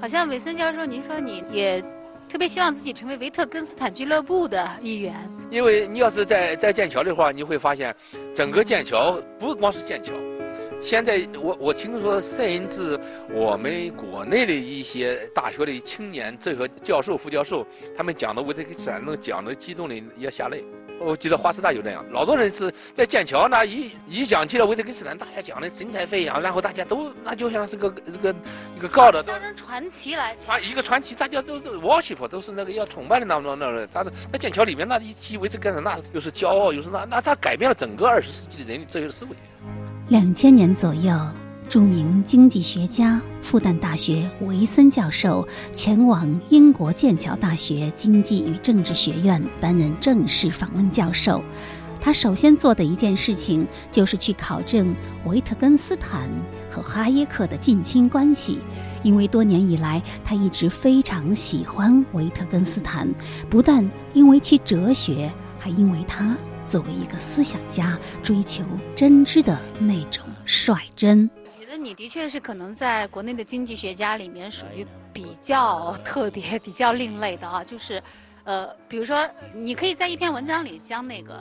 好像韦森教授，您说你也特别希望自己成为维特根斯坦俱乐部的一员。因为你要是在在剑桥的话，你会发现，整个剑桥不光是剑桥，现在我我听说，甚至我们国内的一些大学的青年这个教授、副教授，他们讲的维特根斯坦，讲的激动的也下泪。我记得华师大就那样，老多人是在剑桥那一一讲起了维特根斯坦，大家讲的神采飞扬，然后大家都那就像是个这个一个高的当成传奇来传一个传奇，大家都都 worship 都是那个要崇拜的那种那种。他是在剑桥里面那一提维特根斯坦，那又是骄傲，又是那那他改变了整个二十世纪的人的哲学思维。两千年左右。著名经济学家、复旦大学维森教授前往英国剑桥大学经济与政治学院担任正式访问教授。他首先做的一件事情就是去考证维特根斯坦和哈耶克的近亲关系，因为多年以来他一直非常喜欢维特根斯坦，不但因为其哲学，还因为他作为一个思想家追求真知的那种率真。那你的确是可能在国内的经济学家里面属于比较特别、比较另类的啊，就是，呃，比如说，你可以在一篇文章里将那个。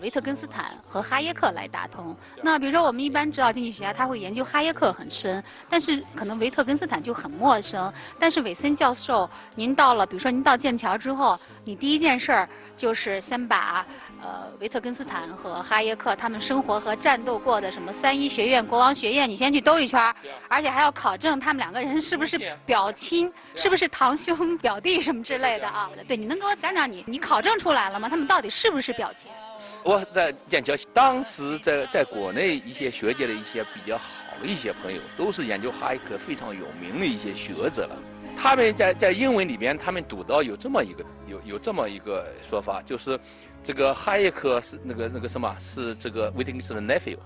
维特根斯坦和哈耶克来打通。那比如说，我们一般知道经济学家他会研究哈耶克很深，但是可能维特根斯坦就很陌生。但是韦森教授，您到了，比如说您到剑桥之后，你第一件事儿就是先把呃维特根斯坦和哈耶克他们生活和战斗过的什么三一学院、国王学院，你先去兜一圈，而且还要考证他们两个人是不是表亲，是不是堂兄表弟什么之类的啊？对，你能给我讲讲你你考证出来了吗？他们到底是不是表亲？我在剑桥，当时在在国内一些学界的一些比较好的一些朋友，都是研究哈耶克非常有名的一些学者了。他们在在英文里边，他们读到有这么一个有有这么一个说法，就是这个哈耶克是那个那个什么，是这个威特根斯的 nephew。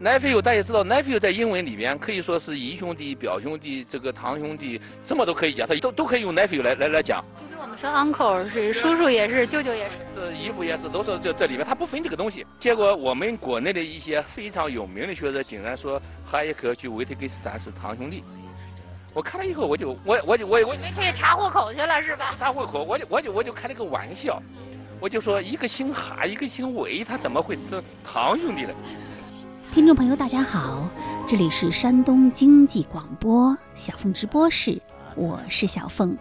nephew 大家知道，nephew 在英文里面可以说是姨兄弟、表兄弟、这个堂兄弟，什么都可以讲，他都都可以用 nephew 来来来讲。其实我们说 uncle 是叔叔也是，舅舅也是，是姨父也是，都是这这里面他不分这个东西。结果我们国内的一些非常有名的学者竟然说哈耶克与维特根斯坦是堂兄弟。我看了以后，我就我我就我我没去查户口去了是吧？查户口，我就我就我就开了个玩笑，我就说一个姓哈，一个姓韦，他怎么会吃堂兄弟呢？听众朋友，大家好，这里是山东经济广播小凤直播室，我是小凤。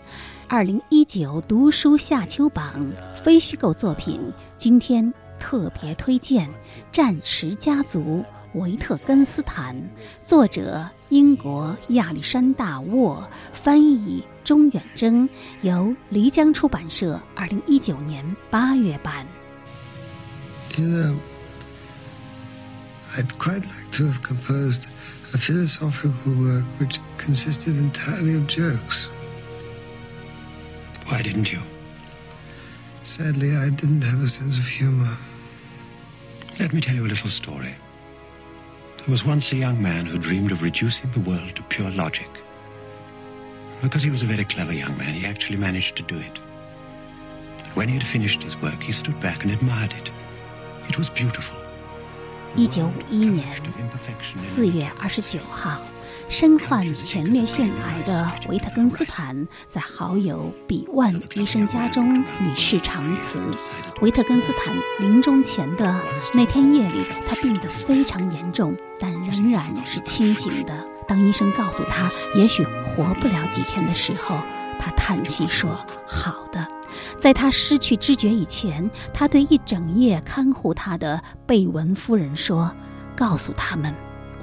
二零一九读书夏秋榜非虚构作品，今天特别推荐《战驰家族》维特根斯坦，作者英国亚历山大沃，翻译钟远征，由漓江出版社二零一九年八月版。I'd quite like to have composed a philosophical work which consisted entirely of jokes. Why didn't you? Sadly, I didn't have a sense of humor. Let me tell you a little story. There was once a young man who dreamed of reducing the world to pure logic. Because he was a very clever young man, he actually managed to do it. When he had finished his work, he stood back and admired it. It was beautiful. 一九五一年四月二十九号， 身患前列腺癌的维特根斯坦在好友比万医生家中与世长辞。维特根斯坦临终前的那天夜里，他病得非常严重，但仍然是清醒的。当医生告诉他也许活不了几天的时候，他叹息说：“好的。”在他失去知觉以前，他对一整夜看护他的贝文夫人说：“告诉他们，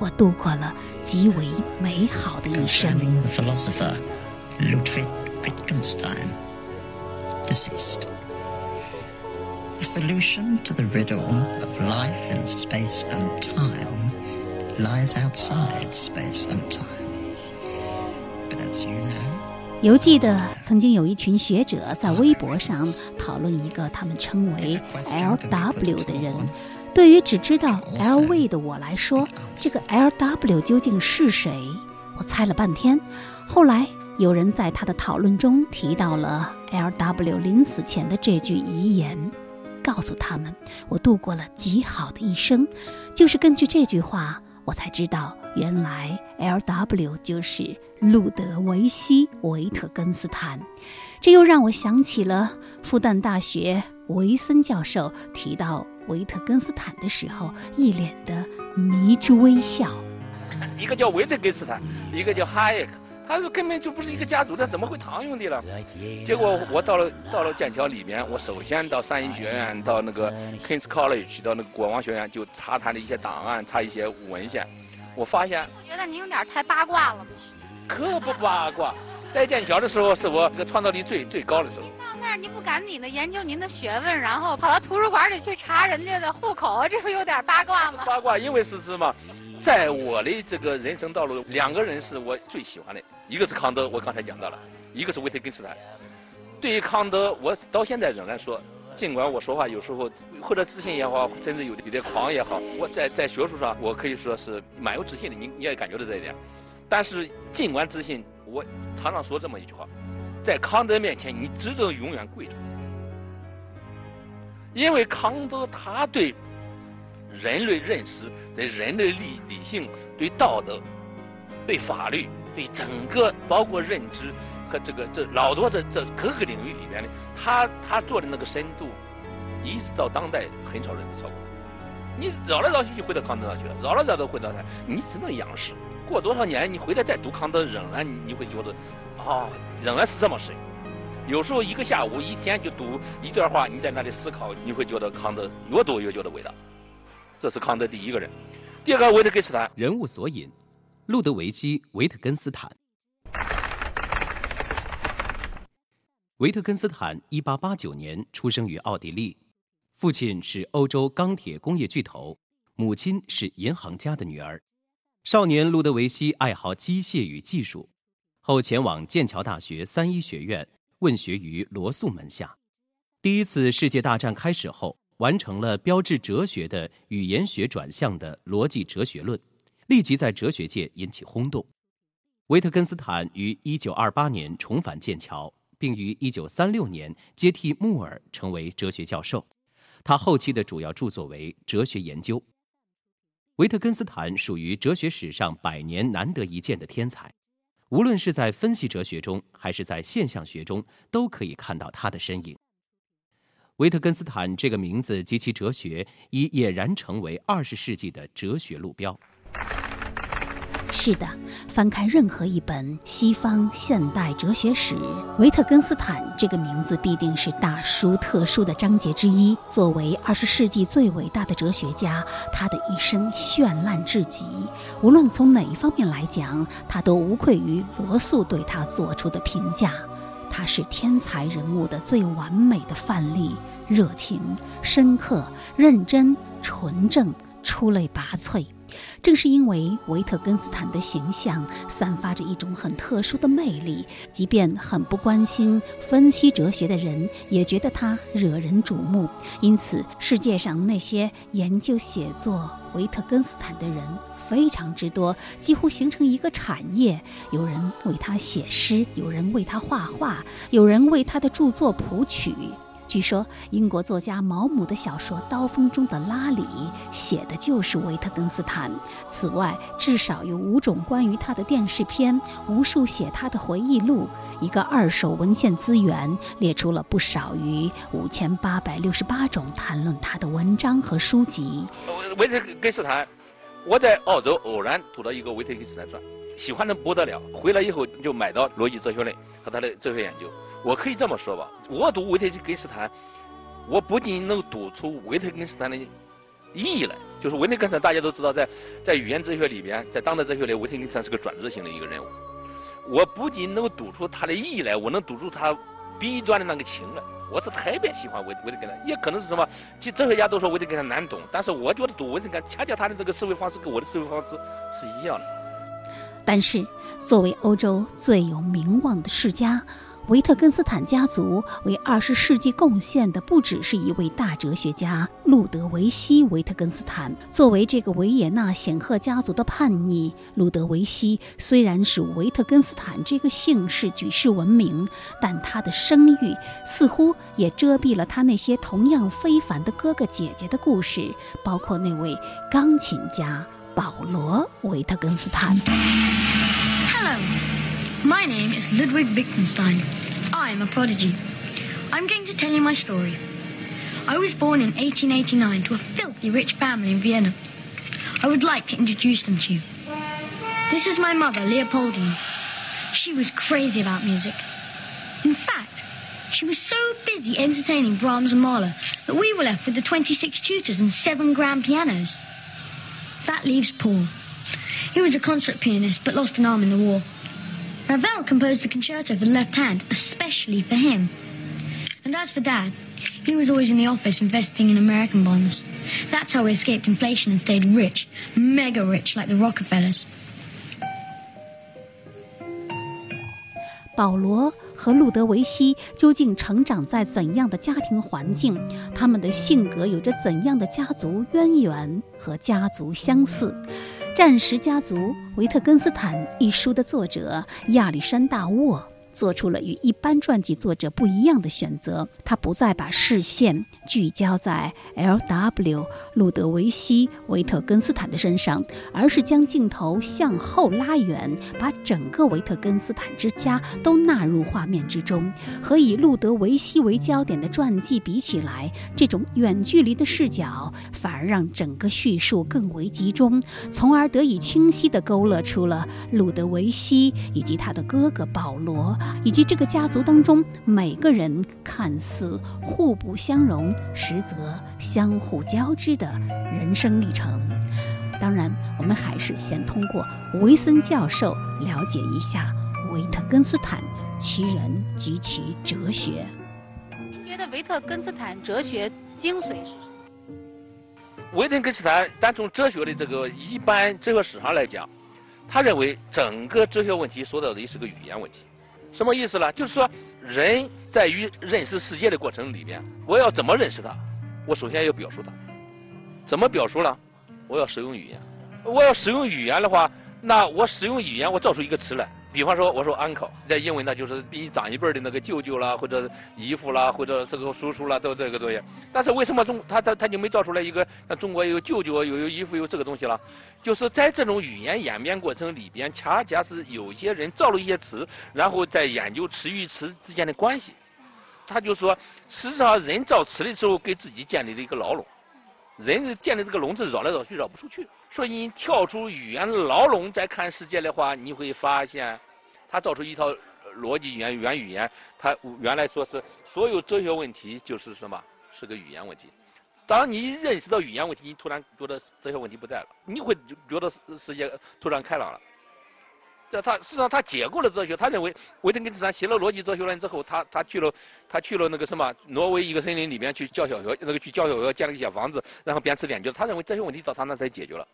我度过了极为美好的一生。” The solution to the riddle of life in space and time lies outside space and time. But as you know, 犹记得曾经有一群学者在微博上讨论一个他们称为 “L.W.” 的人。对于只知道 “L.V.” 的我来说，这个 “L.W.” 究竟是谁？我猜了半天。后来有人在他的讨论中提到了 L.W. 临死前的这句遗言，告诉他们：“我度过了极好的一生。”就是根据这句话，我才知道，原来 L.W 就是路德维希·维特根斯坦。这又让我想起了复旦大学维森教授提到维特根斯坦的时候，一脸的迷之微笑。一个叫维特根斯坦，一个叫哈耶克，他说根本就不是一个家族，他怎么会堂兄弟了？结果我到了到了剑桥里面，我首先到三一学院，到那个 Kings College，到那个国王学院，就查他的一些档案，查一些文献。我发现，不觉得您有点太八卦了吗？可不八卦。在剑桥的时候，是我这个创造力最最高的时候。那儿你不赶紧的研究您的学问，然后跑到图书馆里去查人家的户口，这不有点八卦吗？八卦，因为是什么？在我的这个人生道路，两个人是我最喜欢的，一个是康德，我刚才讲到了，一个是维特根斯坦。对于康德，我到现在仍然说，尽管我说话有时候或者自信也好，甚至有有点狂也好，我在在学术上我可以说是蛮有自信的，你你也感觉到这一点。但是尽管自信。我常常说这么一句话，在康德面前，你只能永远跪着，因为康德他对人类认识、对人类理理性、对道德、对法律、对整个包括认知和这个这老多这这各个领域里面的，他他做的那个深度，一直到当代很少人能超过他。你绕来绕去就回到康德那去了，绕来绕去回到他，你只能仰视。过多少年，你回来再读康德，仍然你你会觉得，啊，仍然是这么深。有时候一个下午、一天就读一段话，你在那里思考，你会觉得康德越读越觉得伟大。这是康德第一个人。第二个维特根斯坦人物索引：路德维希·维特根斯坦。维特根斯坦一八八九年出生于奥地利，父亲是欧洲钢铁工业巨头，母亲是银行家的女儿。少年路德维希爱好机械与技术，后前往剑桥大学三一学院问学于罗素门下。第一次世界大战开始后，完成了标志哲学的语言学转向的逻辑哲学论，立即在哲学界引起轰动。维特根斯坦于一九二八年重返剑桥，并于一九三六年接替穆尔成为哲学教授。他后期的主要著作为哲学研究。维特根斯坦属于哲学史上百年难得一见的天才，无论是在分析哲学中，还是在现象学中，都可以看到他的身影。维特根斯坦这个名字及其哲学已俨然成为二十世纪的哲学路标。是的，翻开任何一本西方现代哲学史，维特根斯坦这个名字必定是大书特书的章节之一。作为二十世纪最伟大的哲学家，他的一生绚烂至极。无论从哪一方面来讲，他都无愧于罗素对他做出的评价。他是天才人物的最完美的范例，热情、深刻、认真、纯正、出类拔萃。正是因为维特根斯坦的形象散发着一种很特殊的魅力，即便很不关心分析哲学的人也觉得他惹人瞩目。因此，世界上那些研究写作维特根斯坦的人非常之多，几乎形成一个产业。有人为他写诗，有人为他画画，有人为他的著作谱曲。据说，英国作家毛姆的小说《刀锋中的拉里》写的就是维特根斯坦。此外，至少有五种关于他的电视片，无数写他的回忆录，一个二手文献资源列出了不少于五千八百六十八种谈论他的文章和书籍。维特根斯坦，我在澳洲偶然读到一个维特根斯坦传，喜欢的不得了。回来以后就买到《逻辑哲学论》和他的哲学研究。我可以这么说吧，我读维特根斯坦，我不仅能读出维特根斯坦的意义来，就是维特根斯坦大家都知道，在在语言哲学里边，在当代哲学里，维特根斯坦是个转折性的一个人物。我不仅能读出他的意义来，我能读出他弊端的那个情来。我是特别喜欢维维特根斯坦，也可能是什么，其实哲学家都说维特根斯坦难懂，但是我觉得读维特根，恰恰他的这个思维方式跟我的思维方式是一样的。但是，作为欧洲最有名望的世家。维特根斯坦家族为二十世纪贡献的不只是一位大哲学家路德维希·维特根斯坦。作为这个维也纳显赫家族的叛逆，路德维希虽然使维特根斯坦这个姓氏举世闻名，但他的声誉似乎也遮蔽了他那些同样非凡的哥哥姐姐的故事，包括那位钢琴家保罗·维特根斯坦。Hello, my name is Ludwig Wittgenstein. I am a prodigy. I'm going to tell you my story. I was born in 1889 to a filthy rich family in Vienna. I would like to introduce them to you. This is my mother, Leopoldine. She was crazy about music. In fact, she was so busy entertaining Brahms and Mahler that we were left with the 26 tutors and seven grand pianos. That leaves Paul. He was a concert pianist but lost an arm in the war. Ravel composed the concerto for the left hand, especially for him. And as for Dad, he was always in the office investing in American bonds. That's how we escaped inflation and stayed rich, mega rich like the Rockefellers. 保罗和路德维希究竟成长在怎样的家庭环境？他们的性格有着怎样的家族渊源和家族相似？《 战时家族：维特根斯坦》一书的作者亚历山大·沃。做出了与一般传记作者不一样的选择，他不再把视线聚焦在 L.W. 路德维希·维特根斯坦的身上，而是将镜头向后拉远，把整个维特根斯坦之家都纳入画面之中。和以路德维希为焦点的传记比起来，这种远距离的视角反而让整个叙述更为集中，从而得以清晰地勾勒出了路德维希以及他的哥哥保罗。以及这个家族当中每个人看似互不相容，实则相互交织的人生历程。当然，我们还是先通过维森教授了解一下维特根斯坦其人及其哲学。您觉得维特根斯坦哲学精髓是什么？维特根斯坦单从哲学的这个一般哲学史上来讲，他认为整个哲学问题说到的是个语言问题。什么意思呢？就是说，人在于认识世界的过程里面，我要怎么认识它？我首先要表述它。怎么表述呢？我要使用语言。我要使用语言的话，那我使用语言，我造出一个词来。比方说，我说 uncle，在英文呢就是比你长一辈的那个舅舅啦，或者姨父啦，或者是个叔叔啦，都这个东西。但是为什么中他他他就没造出来一个像中国有舅舅有有姨父有这个东西了？就是在这种语言演变过程里边，恰恰是有些人造了一些词，然后在研究词与词之间的关系。他就说，实际上人造词的时候给自己建立了一个牢笼，人建的这个笼子绕来绕去绕不出去。所以你跳出语言牢笼再看世界的话，你会发现，他造出一套逻辑语言、原语言。他原来说是所有哲学问题就是什么？是个语言问题。当你认识到语言问题，你突然觉得哲学问题不在了，你会觉得世界突然开朗了。这他事实上他解构了哲学，他认为维特根斯坦写了逻辑哲学论之后，他他去了他去了那个什么挪威一个森林里面去教小学，那个去教小学建了个小房子，然后边吃边教。他认为这些问题到他那才解决了。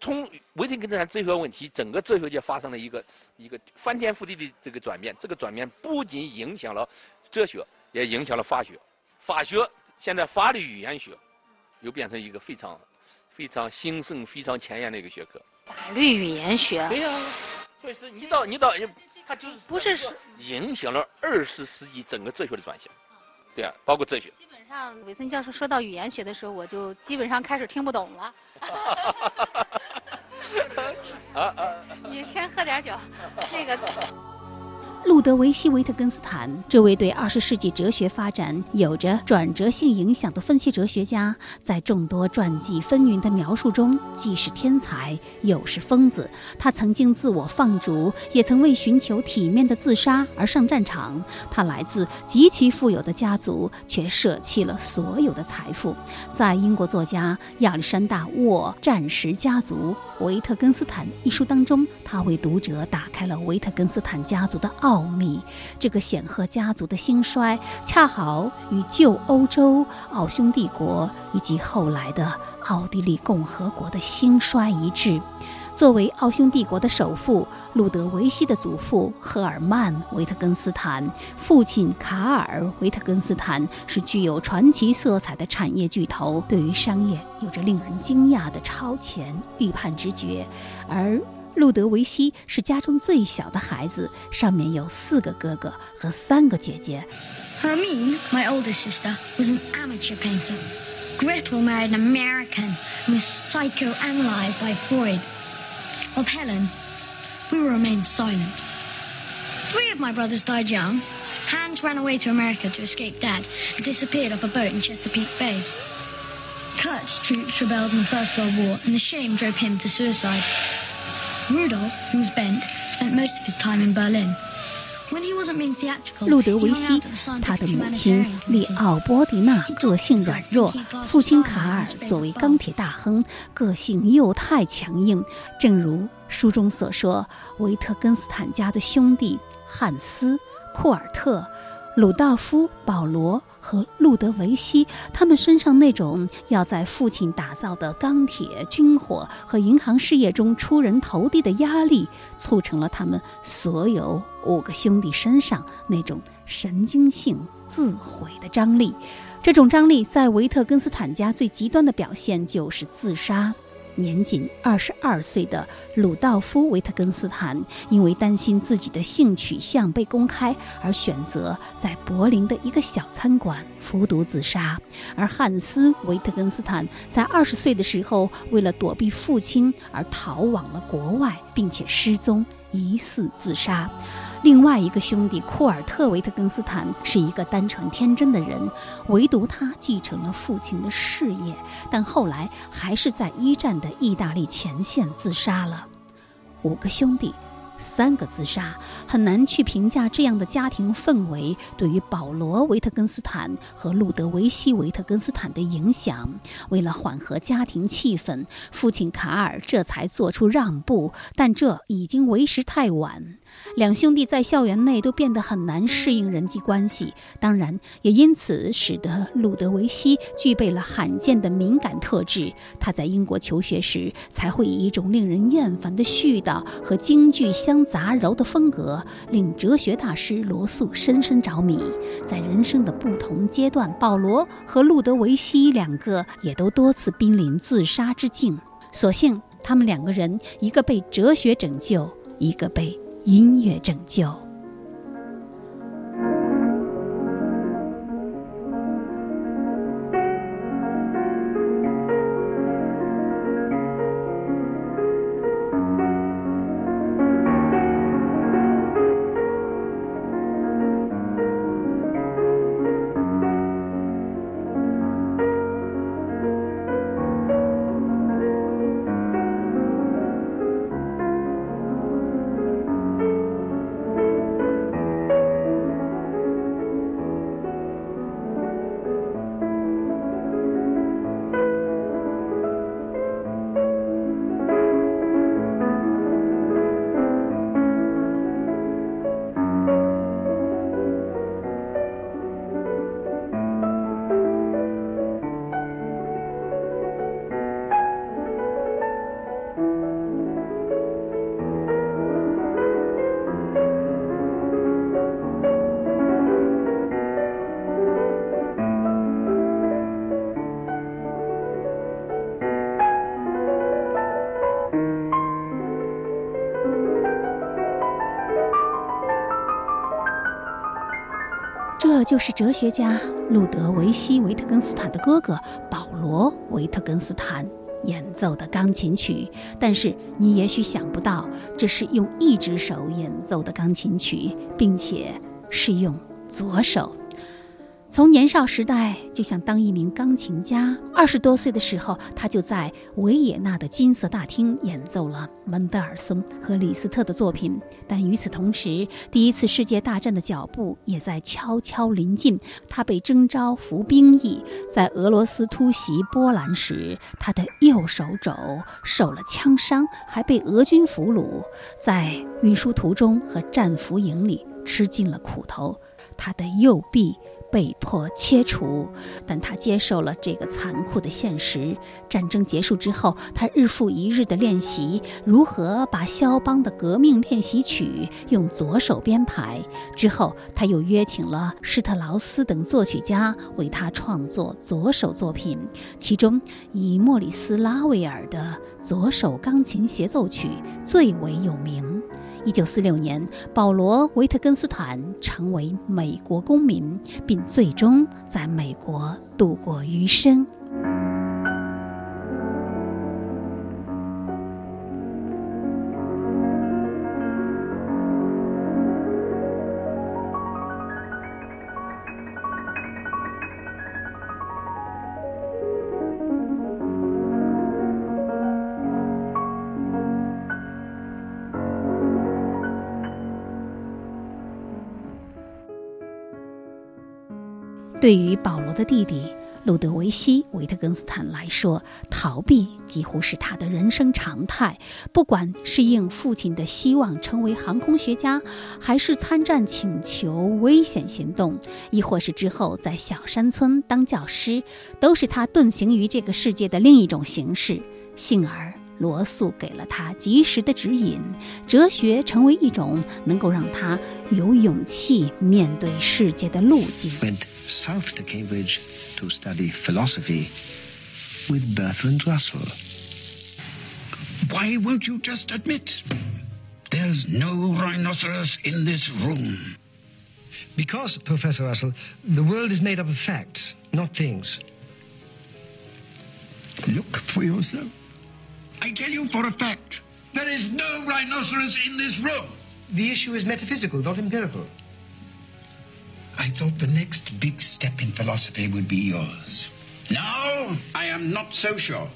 从维特根斯坦哲学问题，整个哲学界发生了一个一个翻天覆地的这个转变。这个转变不仅影响了哲学，也影响了法学。法学现在法律语言学又变成一个非常非常兴盛、非常前沿的一个学科。法律语言学。对呀。所以是你到你到，他就是不是是影响了二十世纪整个哲学的转型，对啊，包括哲学。基本上，韦森教授说到语言学的时候，我就基本上开始听不懂了。啊啊！你先喝点酒，那个。路德维希·维特根斯坦，这位对二十世纪哲学发展有着转折性影响的分析哲学家，在众多传记纷纭的描述中，既是天才，又是疯子。他曾经自我放逐，也曾为寻求体面的自杀而上战场。他来自极其富有的家族，却舍弃了所有的财富。在英国作家亚历山大·沃《战时家族：维特根斯坦》一书当中，他为读者打开了维特根斯坦家族的奥。奥秘，这个显赫家族的兴衰，恰好与旧欧洲奥匈帝国以及后来的奥地利共和国的兴衰一致。作为奥匈帝国的首富，路德维希的祖父赫尔曼·维特根斯坦，父亲卡尔·维特根斯坦是具有传奇色彩的产业巨头，对于商业有着令人惊讶的超前预判直觉，而。路德维希是家中最小的孩子，上面有四个哥哥和三个姐姐。Hermine, my older sister, was an amateur painter. Gretel married an American and was psychoanalyzed by Freud. Of Helen, we will remain silent. Three of my brothers died young. Hans ran away to America to escape Dad and disappeared off a boat in Chesapeake Bay. Kurt's troops rebelled in the First World War, and the shame drove him to suicide. Rudolph, who was bent, spent most of his time in Berlin. 路德维希，他的母亲利奥波迪娜个性软弱，父亲卡尔作为钢铁大亨，个性又太强硬。正如书中所说，维特根斯坦家的兄弟汉斯、库尔特、鲁道夫、保罗。和路德维希，他们身上那种要在父亲打造的钢铁、军火和银行事业中出人头地的压力，促成了他们所有五个兄弟身上那种神经性自毁的张力。这种张力在维特根斯坦家最极端的表现就是自杀。年仅二十二岁的鲁道夫·维特根斯坦，因为担心自己的性取向被公开，而选择在柏林的一个小餐馆服毒自杀；而汉斯·维特根斯坦在二十岁的时候，为了躲避父亲而逃往了国外，并且失踪，疑似自杀。另外一个兄弟库尔特·维特根斯坦是一个单纯天真的人，唯独他继承了父亲的事业，但后来还是在一战的意大利前线自杀了。五个兄弟。三个自杀，很难去评价这样的家庭氛围对于保罗·维特根斯坦和路德维希·维特根斯坦的影响。为了缓和家庭气氛，父亲卡尔这才做出让步，但这已经为时太晚。两兄弟在校园内都变得很难适应人际关系，当然也因此使得路德维希具备了罕见的敏感特质。他在英国求学时，才会以一种令人厌烦的絮叨和京剧相杂糅的风格，令哲学大师罗素深深着迷。在人生的不同阶段，保罗和路德维希两个也都多次濒临自杀之境。所幸，他们两个人，一个被哲学拯救，一个被。音乐拯救。就是哲学家路德维希·维特根斯坦的哥哥保罗·维特根斯坦演奏的钢琴曲。但是你也许想不到，这是用一只手演奏的钢琴曲，并且是用左手。从年少时代就想当一名钢琴家。二十多岁的时候，他就在维也纳的金色大厅演奏了门德尔松和李斯特的作品。但与此同时，第一次世界大战的脚步也在悄悄临近。他被征召服兵役，在俄罗斯突袭波兰时，他的右手肘受了枪伤，还被俄军俘虏，在运输途中和战俘营里吃尽了苦头。他的右臂。被迫切除，但他接受了这个残酷的现实。战争结束之后，他日复一日地练习如何把肖邦的革命练习曲用左手编排。之后，他又约请了施特劳斯等作曲家为他创作左手作品，其中以莫里斯·拉威尔的左手钢琴协奏曲最为有名。一九四六年，保罗·维特根斯坦成为美国公民，并最终在美国度过余生。对于保罗的弟弟路德维希·维特根斯坦来说，逃避几乎是他的人生常态。不管是应父亲的希望成为航空学家，还是参战请求危险行动，亦或是之后在小山村当教师，都是他遁形于这个世界的另一种形式。幸而。罗素给了他及时的指引，哲学成为一种能够让他有勇气面对世界的路径。Went south to Cambridge to study philosophy with Bertrand Russell. Why won't you just admit there's no rhinoceros in this room? Because, Professor Russell, the world is made up of facts, not things. Look for yourself. I tell you for a fact, there is no rhinoceros in this room. The issue is metaphysical, not empirical. I thought the next big step in philosophy would be yours. No, I am not so sure.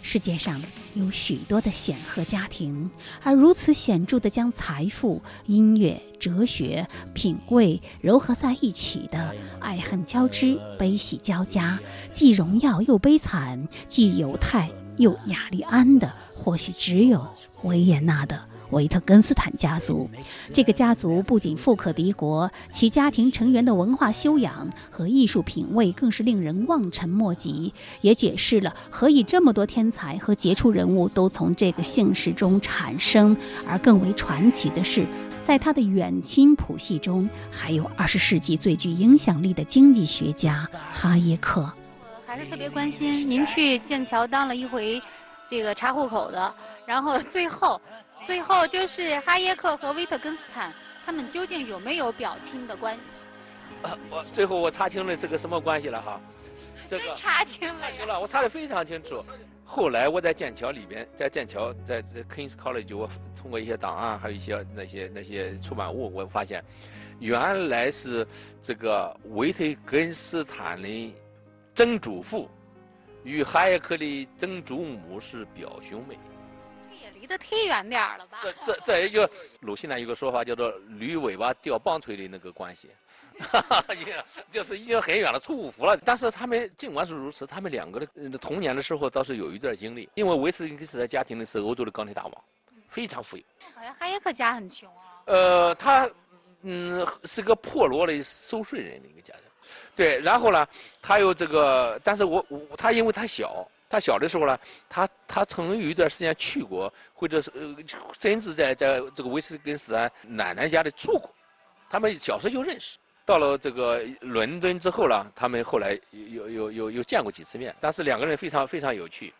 世界上有许多的显赫家庭，而如此显著的将财富、音乐、哲学、品味糅合在一起的，爱恨交织、悲喜交加，既荣耀又悲惨，既犹太又雅利安的，或许只有维也纳的维特根斯坦家族。这个家族不仅富可敌国，其家庭成员的文化修养和艺术品味更是令人望尘莫及，也解释了何以这么多天才和杰出人物都从这个姓氏中产生。而更为传奇的是，在他的远亲谱系中，还有二十世纪最具影响力的经济学家哈耶克。我还是特别关心您去剑桥当了一回这个查户口的，然后最后，最后就是哈耶克和维特根斯坦他们究竟有没有表亲的关系？呃，我最后我查清了是个什么关系了哈，这个查清了，查清了，我查的非常清楚。后来我在剑桥里边，在剑桥，在在 Kings College，我通过一些档案，还有一些那些那些出版物，我发现，原来是这个维特根斯坦的。曾祖父与哈耶克的曾祖母是表兄妹，这也离得忒远点儿了吧？这这这也就鲁迅呢有个说法叫做“驴尾巴掉棒槌”的那个关系，哈哈，就是已经很远了，出五福了。但是他们尽管是如此，他们两个的童年的时候倒是有一段经历，因为维斯根斯坦家庭的是欧洲的钢铁大王，非常富有。好像哈耶克家很穷啊。呃，他嗯是个破落的收税人的一个家庭。对，然后呢，他有这个，但是我我他因为他小，他小的时候呢，他他曾有一段时间去过，或者是呃，甚至在在这个威斯根斯坦奶奶家里住过，他们小时候就认识。到了这个伦敦之后呢，他们后来有有有有见过几次面，但是两个人非常非常有趣。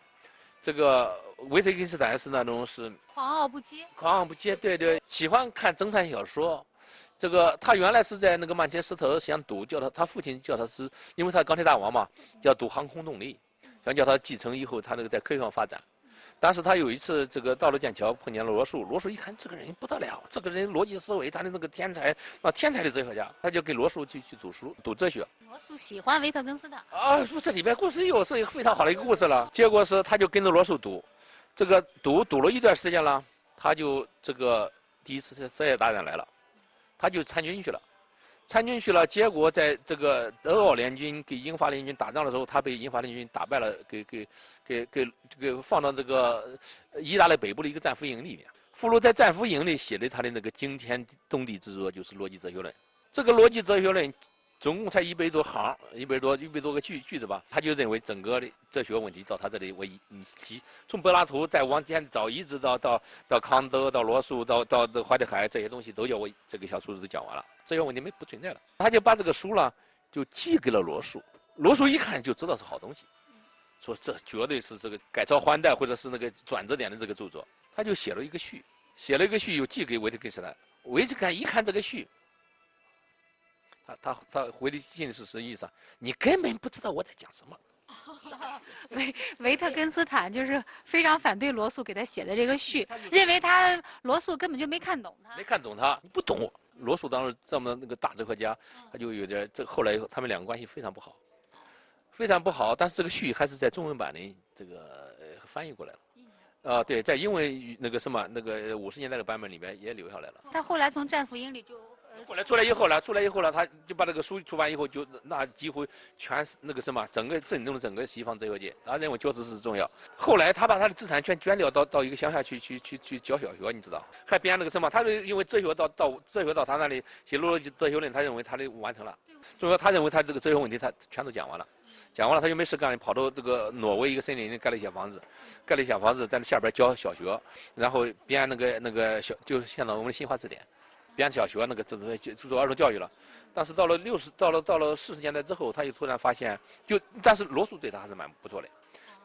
这个维特根斯坦是那种是狂傲不羁，狂傲不羁，对对，喜欢看侦探小说。这个他原来是在那个曼彻斯特想读，叫他他父亲叫他是，因为他钢铁大王嘛，要读航空动力，想叫他继承以后他那个在科学上发展。但是他有一次这个到了剑桥碰见了罗素，罗素一看这个人不得了，这个人逻辑思维，他的那个天才，那天才的哲学家，他就跟罗素去去读书读哲学。罗素喜欢维特根斯坦啊，说这里边故事又是一个非常好的一个故事了。结果是他就跟着罗素读，这个读读了一段时间了，他就这个第一次世界大战来了。他就参军去了，参军去了，结果在这个德奥联军给英法联军打仗的时候，他被英法联军打败了，给给给给给放到这个意大利北部的一个战俘营里面。俘虏在战俘营里写的他的那个惊天动地之作就是《逻辑哲学论》。这个《逻辑哲学论》。总共才一百多行，一百多一百多个句句子吧。他就认为整个的哲学问题到他这里为嗯，从柏拉图再往前找，一直到到到康德、到罗素、到到到怀特海这些东西，都叫我这个小叔子都讲完了，哲学问题没不存在了。他就把这个书呢，就寄给了罗素。罗素一看就知道是好东西，说这绝对是这个改朝换代或者是那个转折点的这个著作。他就写了一个序，写了一个序又寄给维特根斯坦。维特根一看这个序。他他他回的信是什么意思啊？你根本不知道我在讲什么。维维特根斯坦就是非常反对罗素给他写的这个序，认为他罗素根本就没看懂他。没看懂他，你不懂。罗素当时这么那个大哲学家，他就有点这后来他们两个关系非常不好，非常不好。但是这个序还是在中文版的这个翻译过来了。啊，对，在英文那个什么那个五十年代的版本里面也留下来了。他后来从战俘营里就。后来出来以后呢，出来以后呢，他就把这个书出版以后，就那几乎全是那个什么，整个震动了整个西方哲学界。他认为确实是重要。后来他把他的资产全捐掉到到一个乡下去去去去教小学，你知道？还编那个什么？他因为哲学到到哲学到他那里写《逻辑哲学论》，他认为他的完成了。所以说，他认为他这个哲学问题他全都讲完了。讲完了，他就没事干，跑到这个挪威一个森林里盖了一些房子，盖了一些房子，在那下边教小学，然后编那个那个小，就是现在我们新华字典，编小学那个这做做儿童教育了。但是到了六十，到了到了四十年代之后，他又突然发现，就但是罗素对他还是蛮不错的，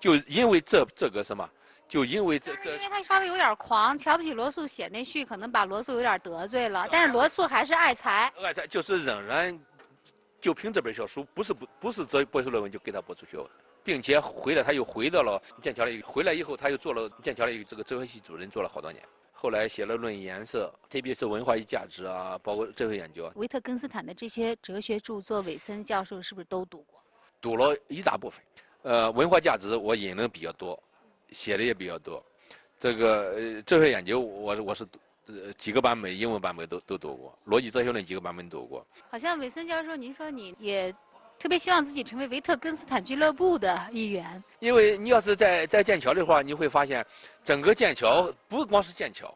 就因为这这个什么，就因为这这，因为他稍微有点狂，瞧不起罗素写那序，可能把罗素有点得罪了。但是罗素还是爱才，爱才就是仍然。就凭这本小书，不是不不是这博士论文就给他博出学位，并且回来他又回到了剑桥的，回来以后他又做了剑桥的这个哲学系主任，做了好多年。后来写了《论颜色》，特别是文化与价值啊，包括哲学研究。维特根斯坦的这些哲学著作，韦森教授是不是都读过？读了一大部分。呃，文化价值我引的比较多，写的也比较多。这个呃哲学研究，我我是读。呃，几个版本，英文版本都都读过，《逻辑哲学论》几个版本读过。好像韦森教授，您说你也特别希望自己成为维特根斯坦俱乐部的一员。因为你要是在在剑桥的话，你会发现整个剑桥不光是剑桥，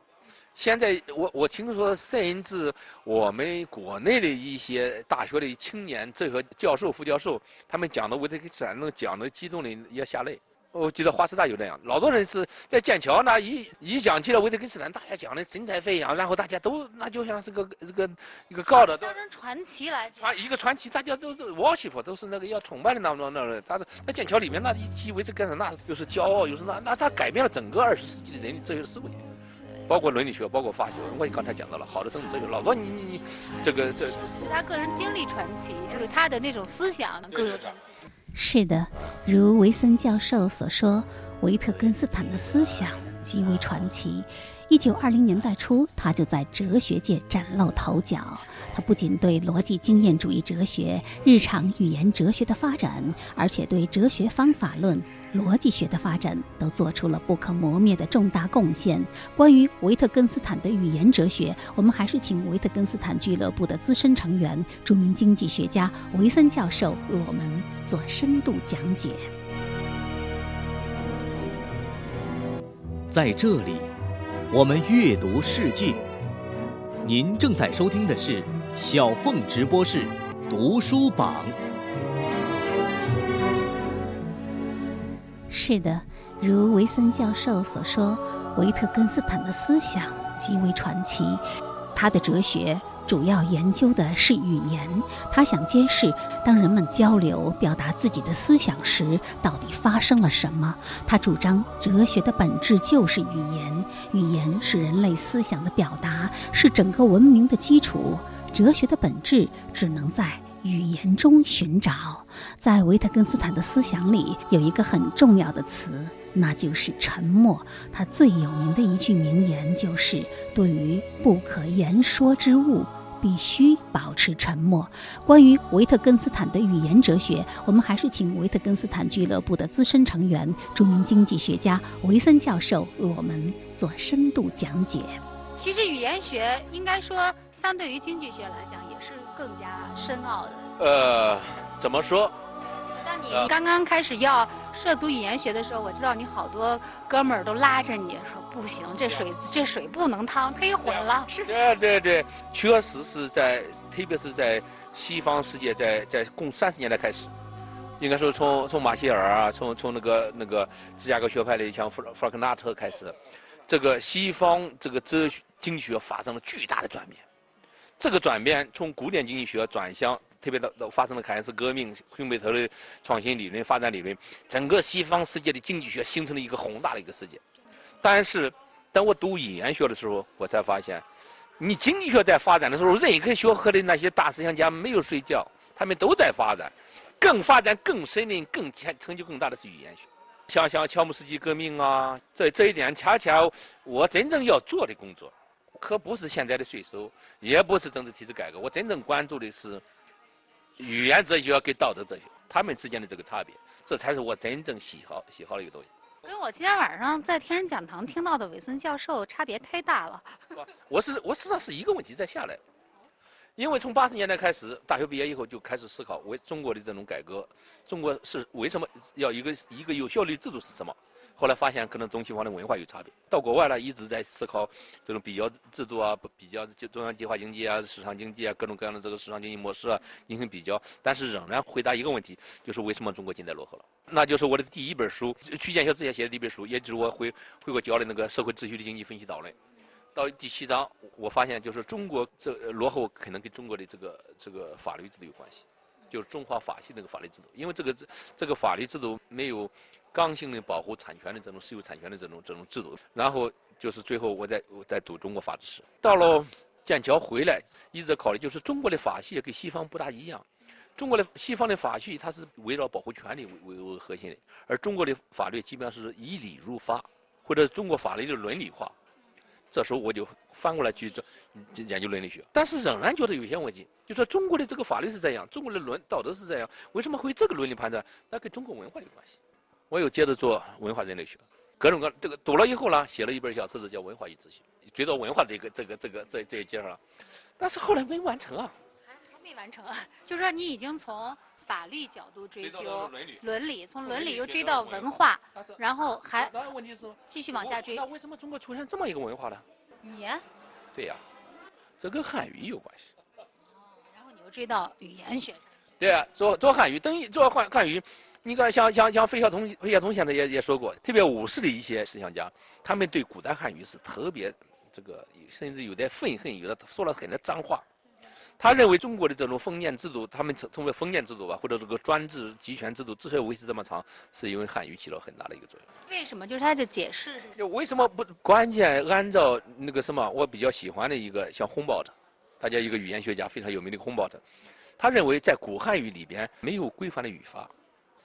现在我我听说，甚至我们国内的一些大学的青年这个教授、副教授，他们讲的维特根斯坦，能讲的激动的要下泪。我记得华师大有那样，老多人是在剑桥那一一讲起了维特根斯坦，大家讲的神采飞扬，然后大家都那就像是个这个一个高的当成传奇来传一个传奇，大家都都 worship 都是那个要崇拜的那种那种人。他是在剑桥里面那一提维特根斯坦，那又是骄傲又是那那他改变了整个二十世纪的人类哲学思维，包括伦理学，包括法学。我刚才讲到了好的政治哲学，老多你你你这个这是他个人经历传奇，就是他的那种思想更有传奇。是的，如维森教授所说，维特根斯坦的思想极为传奇。一九二零年代初，他就在哲学界崭露头角。他不仅对逻辑经验主义哲学、日常语言哲学的发展，而且对哲学方法论。逻辑学的发展都做出了不可磨灭的重大贡献。关于维特根斯坦的语言哲学，我们还是请维特根斯坦俱乐部的资深成员、著名经济学家维森教授为我们做深度讲解。在这里，我们阅读世界。您正在收听的是小凤直播室读书榜。是的，如维森教授所说，维特根斯坦的思想极为传奇。他的哲学主要研究的是语言，他想揭示当人们交流、表达自己的思想时，到底发生了什么。他主张哲学的本质就是语言，语言是人类思想的表达，是整个文明的基础。哲学的本质只能在。语言中寻找，在维特根斯坦的思想里有一个很重要的词，那就是沉默。他最有名的一句名言就是：“对于不可言说之物，必须保持沉默。”关于维特根斯坦的语言哲学，我们还是请维特根斯坦俱乐部的资深成员、著名经济学家维森教授为我们做深度讲解。其实语言学应该说，相对于经济学来讲，也是更加深奥的。呃，怎么说？像你你刚刚开始要涉足语言学的时候，我知道你好多哥们儿都拉着你说不行，这水这水不能趟，忒浑了。是。对对对，确实是在，特别是在西方世界，在在共三十年代开始，应该说从从马歇尔啊，从从那个那个芝加哥学派的像弗弗尔克纳特开始，这个西方这个哲学。经济学发生了巨大的转变，这个转变从古典经济学转向，特别的发生了凯恩斯革命、亨贝特的创新理论、发展理论，整个西方世界的经济学形成了一个宏大的一个世界。但是，当我读语言学的时候，我才发现，你经济学在发展的时候，任何学科的那些大思想家没有睡觉，他们都在发展，更发展更深的、更成成就更大的是语言学。像像乔姆斯基革命啊，这这一点恰恰我真正要做的工作。可不是现在的税收，也不是政治体制改革。我真正关注的是语言哲学跟道德哲学他们之间的这个差别，这才是我真正喜好喜好的一个东西。跟我今天晚上在天人讲堂听到的韦森教授差别太大了。我是我实际上是一个问题在下来，因为从八十年代开始，大学毕业以后就开始思考为中国的这种改革，中国是为什么要一个一个有效率制度是什么？后来发现可能中西方的文化有差别。到国外呢，一直在思考这种比较制度啊，比较中央计划经济啊、市场经济啊，各种各样的这个市场经济模式啊进行比较。但是仍然回答一个问题，就是为什么中国近代 落后了？那就是我的第一本书，曲建校之前写的第一本书，也就是我回回国教的那个社会秩序的经济分析导论。到第七章，我发现就是中国这落后可能跟中国的这个这个法律制度有关系，就是中华法系那个法律制度，因为这个这个法律制度没有。刚性的保护产权的这种私有产权的这种这种制度，然后就是最后我在我在读中国法制史，到了剑桥回来，一直考虑就是中国的法系跟西方不大一样，中国的西方的法系它是围绕保护权利为为为核心的，而中国的法律基本上是以理入法，或者中国法律的伦理化。这时候我就翻过来去做研究伦理学，但是仍然觉得有些问题，就说中国的这个法律是这样，中国的伦道德是这样，为什么会这个伦理判断？那跟中国文化有关系。我又接着做文化人类学，各种各这个读了以后呢，写了一本小册子叫《文化与自信》，追到文化这个这个这个这这一节上了，但是后来没完成啊，还还没完成啊，就是说你已经从法律角度追究伦理，从伦理又追到文化，然后还那问题是继续往下追。那为什么中国出现这么一个文化呢？语言。对呀，这跟汉语有关系。哦，然后你又追到语言学上。对啊，做做汉语等于做汉汉语。你看，像像像费孝通，费孝通现在也也说过，特别五四的一些思想家，他们对古代汉语是特别这个，甚至有点愤恨，有的说了很多脏话。他认为中国的这种封建制度，他们称称为封建制度吧，或者这个专制集权制度，之所以维持这么长，是因为汉语起了很大的一个作用。为什么？就是他的解释是？就为什么不关键？按照那个什么，我比较喜欢的一个像洪堡特，大家一个语言学家，非常有名的洪堡特，他认为在古汉语里边没有规范的语法。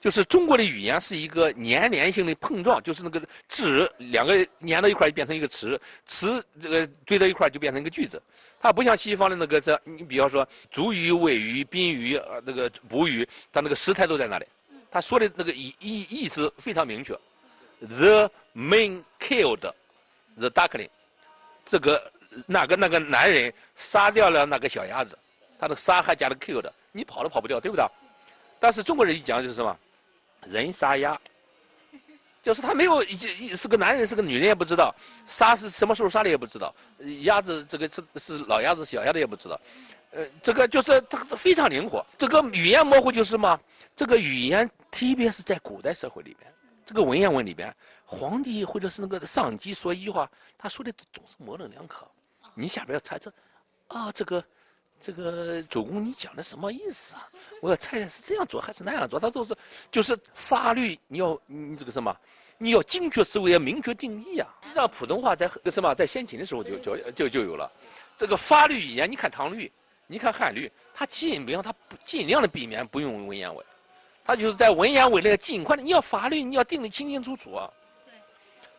就是中国的语言是一个粘连性的碰撞，就是那个字两个粘到一块就变成一个词，词这个堆到一块就变成一个句子。它不像西方的那个这，你比方说主语、谓语、宾语、呃那个补语，它那个时态都在那里。他说的那个意意意思非常明确：The man killed the duckling。这个那个那个男人杀掉了那个小鸭子，他的杀还加了 killed，你跑都跑不掉，对不对？但是中国人一讲就是什么？人杀鸭，就是他没有一是个男人是个女人也不知道，杀是什么时候杀的也不知道，鸭子这个是是老鸭子小鸭子也不知道，呃，这个就是这个非常灵活。这个语言模糊就是嘛，这个语言特别是在古代社会里边，这个文言文里边，皇帝或者是那个上级说一句话，他说的总是模棱两可，你下边要猜测，啊这个。这个主公，你讲的什么意思啊？我要猜是这样做还是那样做？他都是，就是法律，你要你这个什么，你要精确思维，要明确定义啊。实际上，普通话在什么在先秦的时候就就就就有了。这个法律语言，你看唐律，你看汉律，它尽量它不尽量的避免不用文言文，它就是在文言文里尽快的，你要法律你要定的清清楚楚啊。对。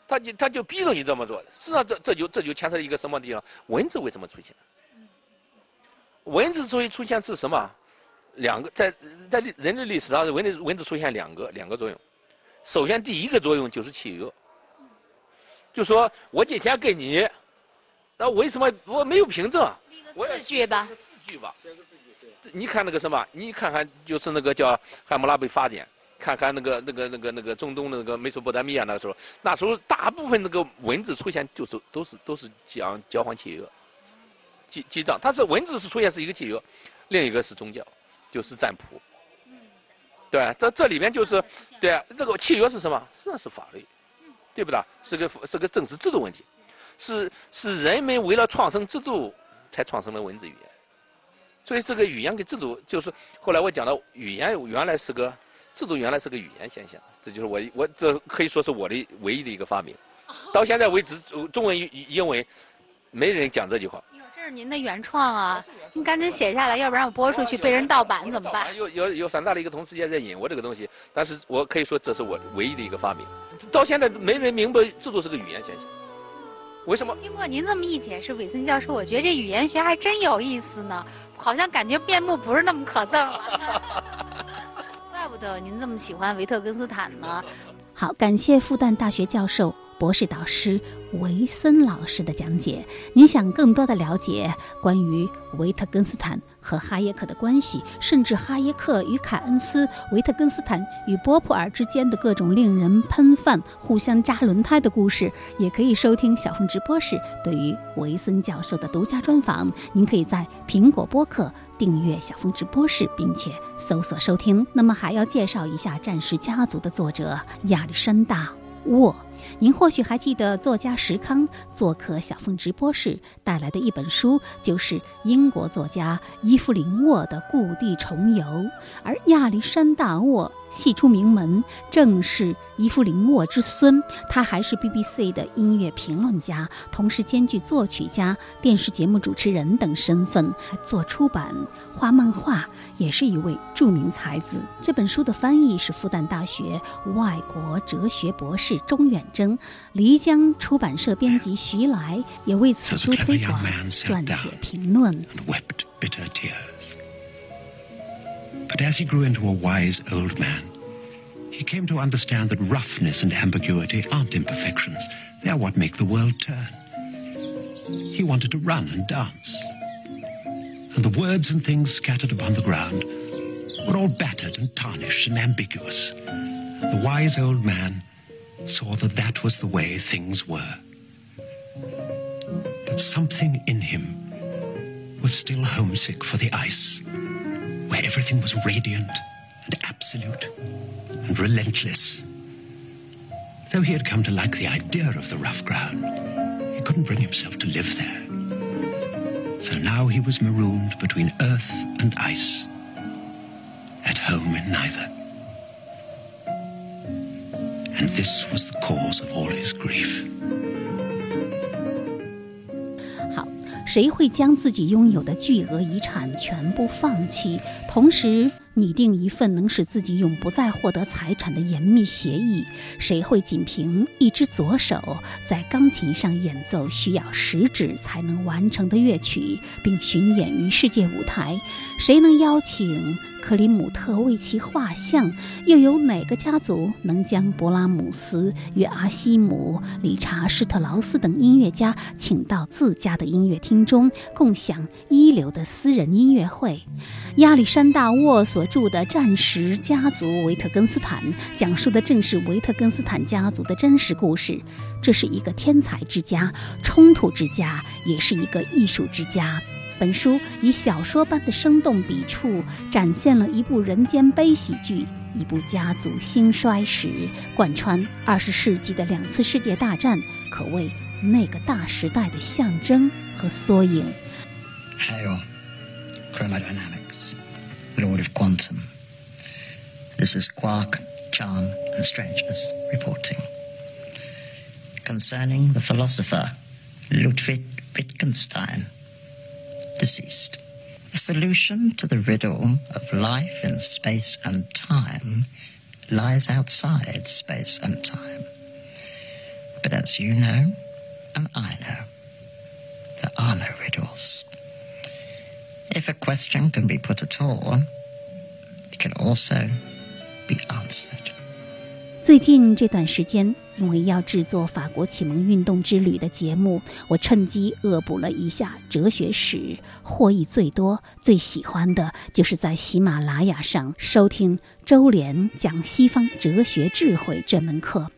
他就他就逼着你这么做。实际上，这这就这就牵扯一个什么地方？文字为什么出现？文字所以出现是什么？两个在在人类历史上，文字文字出现两个两个作用。首先，第一个作用就是契约，就说我今天给你，那为什么我没有凭证？字据吧。字据吧。你看那个什么？你看看就是那个叫《汉谟拉比法典》，看看那个那个那个那个中东的那个美索不达米亚那个时候，那时候大部分那个文字出现就是都是都是讲交换契约。记记账，它是文字是出现是一个契约，另一个是宗教，就是占卜。对，这这里面就是对啊，这个契约是什么？实际上是法律，对不对？是个是个政治制度问题，是是人们为了创生制度才创生了文字语言。所以这个语言跟制度，就是后来我讲到语言原来是个制度，原来是个语言现象。这就是我我这可以说是我的唯一的一个发明。到现在为止，中文英文没人讲这句话。这是您的原创啊！你赶紧写下来，要不然我播出去被人盗版怎么办？有有有三大的一个同事也在引我这个东西，但是我可以说这是我唯一的一个发明。到现在没人明白制度是个语言现象，为什么？经过您这么一解释，韦森教授，我觉得这语言学还真有意思呢，好像感觉面目不是那么可憎了。怪不得您这么喜欢维特根斯坦呢。好，感谢复旦大学教授、博士导师维森老师的讲解。您想更多的了解关于维特根斯坦和哈耶克的关系，甚至哈耶克与凯恩斯、维特根斯坦与波普尔之间的各种令人喷饭、互相扎轮胎的故事，也可以收听小凤直播室对于维森教授的独家专访。您可以在苹果播客。订阅小峰直播室，并且搜索收听。那么还要介绍一下《战士家族》的作者亚历山大·沃。您或许还记得，作家石康做客小凤直播室带来的一本书，就是英国作家伊芙琳·沃的《故地重游》，而亚历山大·沃。系出名门，正是伊夫林沃之孙。他还是 BBC 的音乐评论家，同时兼具作曲家、电视节目主持人等身份，还做出版、画漫画，也是一位著名才子。这本书的翻译是复旦大学外国哲学博士钟远征，漓江出版社编辑徐来也为此书推广撰写评论。But as he grew into a wise old man, he came to understand that roughness and ambiguity aren't imperfections. They are what make the world turn. He wanted to run and dance. And the words and things scattered upon the ground were all battered and tarnished and ambiguous. The wise old man saw that that was the way things were. But something in him was still homesick for the ice where everything was radiant and absolute and relentless. Though he had come to like the idea of the rough ground, he couldn't bring himself to live there. So now he was marooned between earth and ice, at home in neither. And this was the cause of all his grief. 谁会将自己拥有的巨额遗产全部放弃，同时拟定一份能使自己永不再获得财产的严密协议？谁会仅凭一只左手在钢琴上演奏需要食指才能完成的乐曲，并巡演于世界舞台？谁能邀请？克里姆特为其画像，又有哪个家族能将勃拉姆斯与阿西姆、理查施特劳斯等音乐家请到自家的音乐厅中，共享一流的私人音乐会？亚历山大沃索著的《战时家族维特根斯坦》讲述的正是维特根斯坦家族的真实故事。这是一个天才之家、冲突之家，也是一个艺术之家。本书以小说般的生动笔触，展现了一部人间悲喜剧，一部家族兴衰史，贯穿二十世纪的两次世界大战，可谓那个大时代的象征和缩影。Hail, chromodynamics, Lord of Quantum. This is Quark, Charm, and Strangeness reporting. Concerning the philosopher Ludwig Wittgenstein. deceased. The solution to the riddle of life in space and time lies outside space and time. But as you know, and I know, there are no riddles. If a question can be put at all, it can also be answered. 最近这段时间，因为要制作法国启蒙运动之旅的节目，我趁机恶补了一下哲学史，获益最多、最喜欢的就是在喜马拉雅上收听周濂讲西方哲学智慧这门课。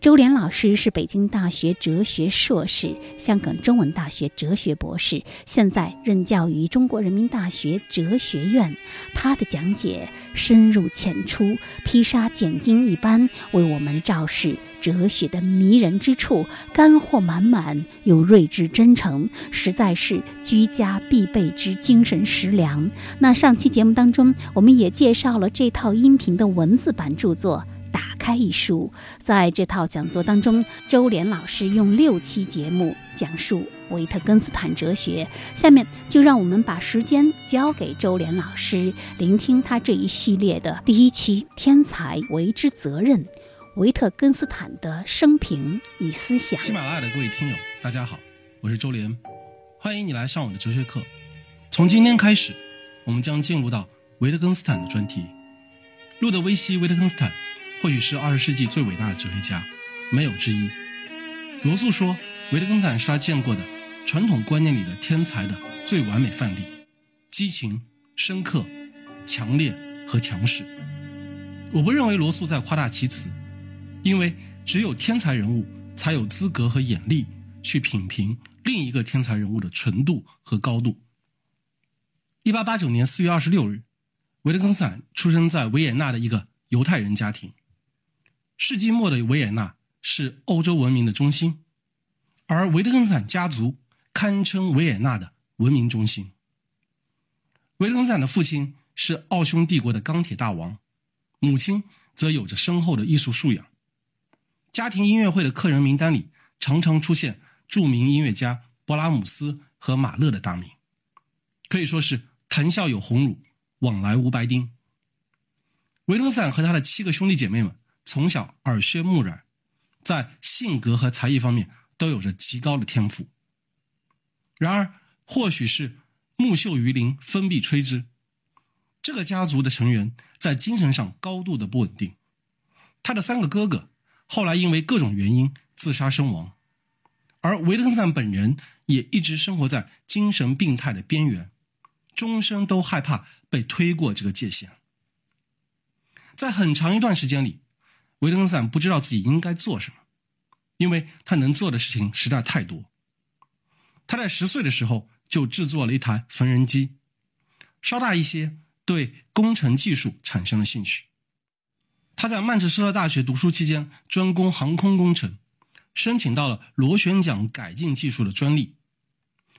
周濂老师是北京大学哲学硕士，香港中文大学哲学博士，现在任教于中国人民大学哲学院。他的讲解深入浅出，披沙拣金一般，为我们昭示哲学的迷人之处，干货满满又睿智真诚，实在是居家必备之精神食粮。那上期节目当中，我们也介绍了这套音频的文字版著作。打开一书，在这套讲座当中，周濂老师用六期节目讲述维特根斯坦哲学。下面就让我们把时间交给周濂老师，聆听他这一系列的第一期《天才为之责任》——维特根斯坦的生平与思想。喜马拉雅的各位听友，大家好，我是周濂，欢迎你来上我的哲学课。从今天开始，我们将进入到维特根斯坦的专题。路德维希·维特根斯坦。或许是二十世纪最伟大的哲学家，没有之一。罗素说，维特根斯坦是他见过的传统观念里的天才的最完美范例，激情、深刻、强烈和强势。我不认为罗素在夸大其词，因为只有天才人物才有资格和眼力去品评另一个天才人物的纯度和高度。一八八九年四月二十六日，维特根斯坦出生在维也纳的一个犹太人家庭。世纪末的维也纳是欧洲文明的中心，而维特根斯坦家族堪称维也纳的文明中心。维特根斯坦的父亲是奥匈帝国的钢铁大王。母亲则有着深厚的艺术素养，家庭音乐会的客人名单里常常出现著名音乐家勃拉姆斯和马勒的大名，可以说是谈笑有鸿儒，往来无白丁。维登散和他的七个兄弟姐妹们从小耳濡目染，在性格和才艺方面都有着极高的天赋。然而，或许是木秀于林，风必摧之。这个家族的成员在精神上高度的不稳定，他的三个哥哥后来因为各种原因自杀身亡，而维特根斯坦本人也一直生活在精神病态的边缘，终生都害怕被推过这个界限。在很长一段时间里，维特根斯坦不知道自己应该做什么，因为他能做的事情实在太多。他在十岁的时候就制作了一台缝纫机，稍大一些。对工程技术产生了兴趣。他在曼彻斯特大学读书期间专攻航空工程，申请到了螺旋桨改进技术的专利。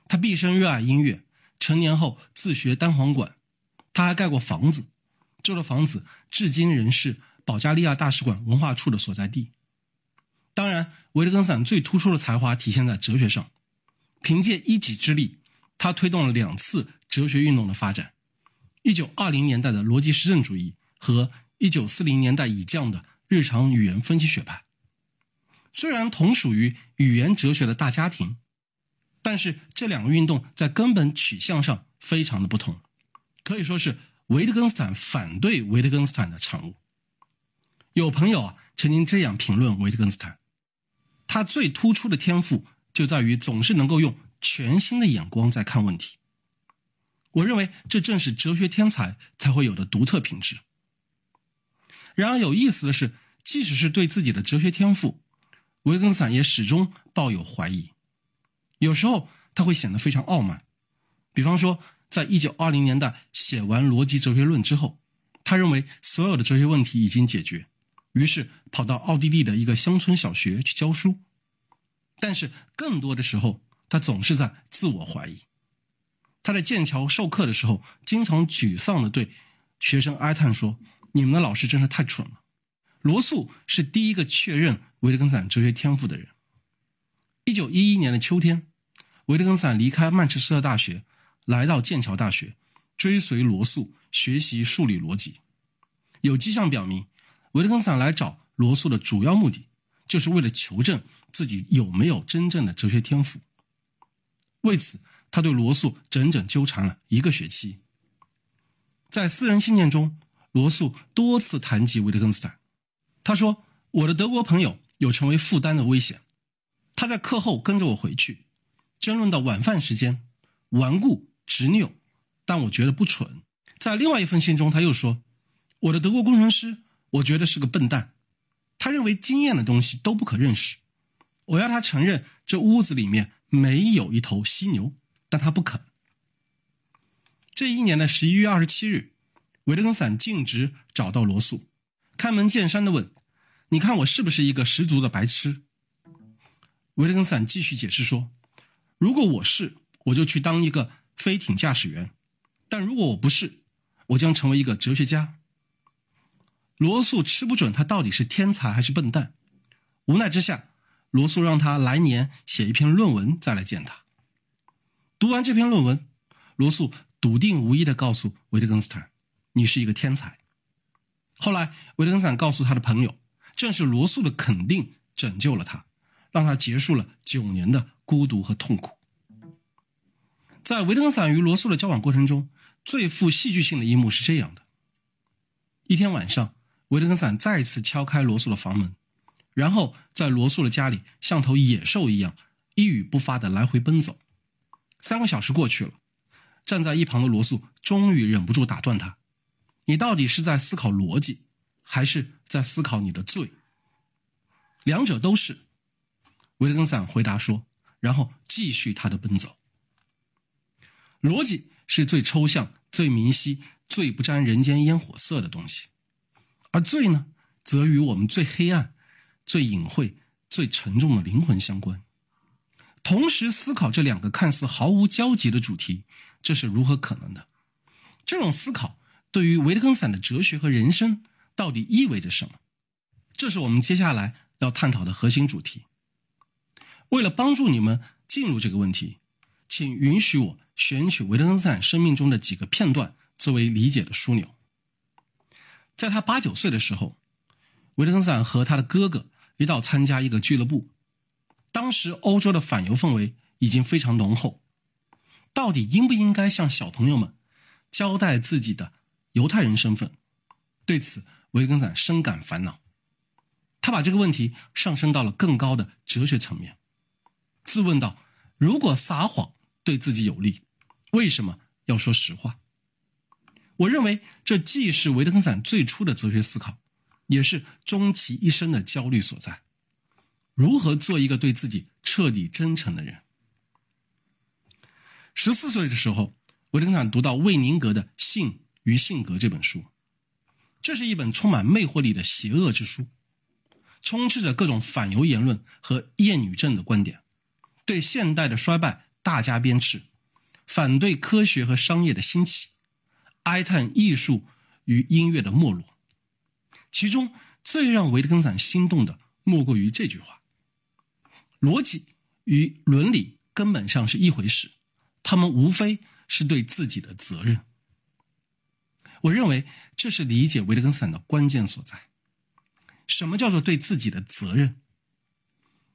他毕生热爱音乐，成年后自学单簧管。他还盖过房子，这座房子至今仍是保加利亚大使馆文化处的所在地。当然，维特根斯坦最突出的才华体现在哲学上，凭借一己之力，他推动了两次哲学运动的发展。一九二零年代的逻辑实证主义和一九四零年代以降的日常语言分析学派，虽然同属于语言哲学的大家庭，但是这两个运动在根本取向上非常的不同，可以说是维特根斯坦反对维特根斯坦的产物。有朋友啊曾经这样评论维特根斯坦：他最突出的天赋就在于总是能够用全新的眼光在看问题。我认为这正是哲学天才才会有的独特品质。然而有意思的是，即使是对自己的哲学天赋，维根斯坦也始终抱有怀疑。有时候他会显得非常傲慢。比方说，在一九二零年代写完《逻辑哲学论》之后，他认为所有的哲学问题已经解决，于是跑到奥地利的一个乡村小学去教书。但是更多的时候，他总是在自我怀疑。他在剑桥授课的时候，经常沮丧地对学生哀叹说：“你们的老师真是太蠢了。”罗素是第一个确认维特根斯坦哲学天赋的人。一九一一年的秋天，维特根斯坦离开曼彻斯特大学，来到剑桥大学，追随罗素学习数理逻辑。有迹象表明，维特根斯坦来找罗素的主要目的，就是为了求证自己有没有真正的哲学天赋。为此。他对罗素整整纠缠了一个学期。在私人信件中，罗素多次谈及维特根斯坦。他说：“我的德国朋友有成为负担的危险。他在课后跟着我回去，争论到晚饭时间，顽固执拗，但我觉得不蠢。”在另外一封信中，他又说：“我的德国工程师，我觉得是个笨蛋。他认为经验的东西都不可认识。我要他承认这屋子里面没有一头犀牛。”但他不肯。这一年的十一月二十七日，维特根斯坦径直找到罗素，开门见山的问：“你看我是不是一个十足的白痴？”维特根斯坦继续解释说：“如果我是，我就去当一个飞艇驾驶员；但如果我不是，我将成为一个哲学家。”罗素吃不准他到底是天才还是笨蛋，无奈之下，罗素让他来年写一篇论文再来见他。读完这篇论文，罗素笃定无疑地告诉维特根斯坦：“你是一个天才。”后来，维特根斯坦告诉他的朋友，正是罗素的肯定拯救了他，让他结束了九年的孤独和痛苦。在维特根斯坦与罗素的交往过程中，最富戏剧性的一幕是这样的：一天晚上，维特根斯坦再次敲开罗素的房门，然后在罗素的家里像头野兽一样一语不发的来回奔走。三个小时过去了，站在一旁的罗素终于忍不住打断他：“你到底是在思考逻辑，还是在思考你的罪？”两者都是，维特根斯坦回答说，然后继续他的奔走。逻辑是最抽象、最明晰、最不沾人间烟火色的东西，而罪呢，则与我们最黑暗、最隐晦、最沉重的灵魂相关。同时思考这两个看似毫无交集的主题，这是如何可能的？这种思考对于维特根斯坦的哲学和人生到底意味着什么？这是我们接下来要探讨的核心主题。为了帮助你们进入这个问题，请允许我选取维特根斯坦生命中的几个片段作为理解的枢纽。在他八九岁的时候，维特根斯坦和他的哥哥一道参加一个俱乐部。当时欧洲的反犹氛围已经非常浓厚，到底应不应该向小朋友们交代自己的犹太人身份？对此，维根斯坦深感烦恼。他把这个问题上升到了更高的哲学层面，自问道：如果撒谎对自己有利，为什么要说实话？我认为这既是维特根斯坦最初的哲学思考，也是终其一生的焦虑所在。如何做一个对自己彻底真诚的人？十四岁的时候，维特根斯坦读到魏宁格的《性与性格》这本书，这是一本充满魅惑力的邪恶之书，充斥着各种反犹言论和厌女症的观点，对现代的衰败大加鞭笞，反对科学和商业的兴起，哀叹艺术与音乐的没落。其中最让维特根斯坦心动的，莫过于这句话。逻辑与伦理根本上是一回事，他们无非是对自己的责任。我认为这是理解维特根斯坦的关键所在。什么叫做对自己的责任？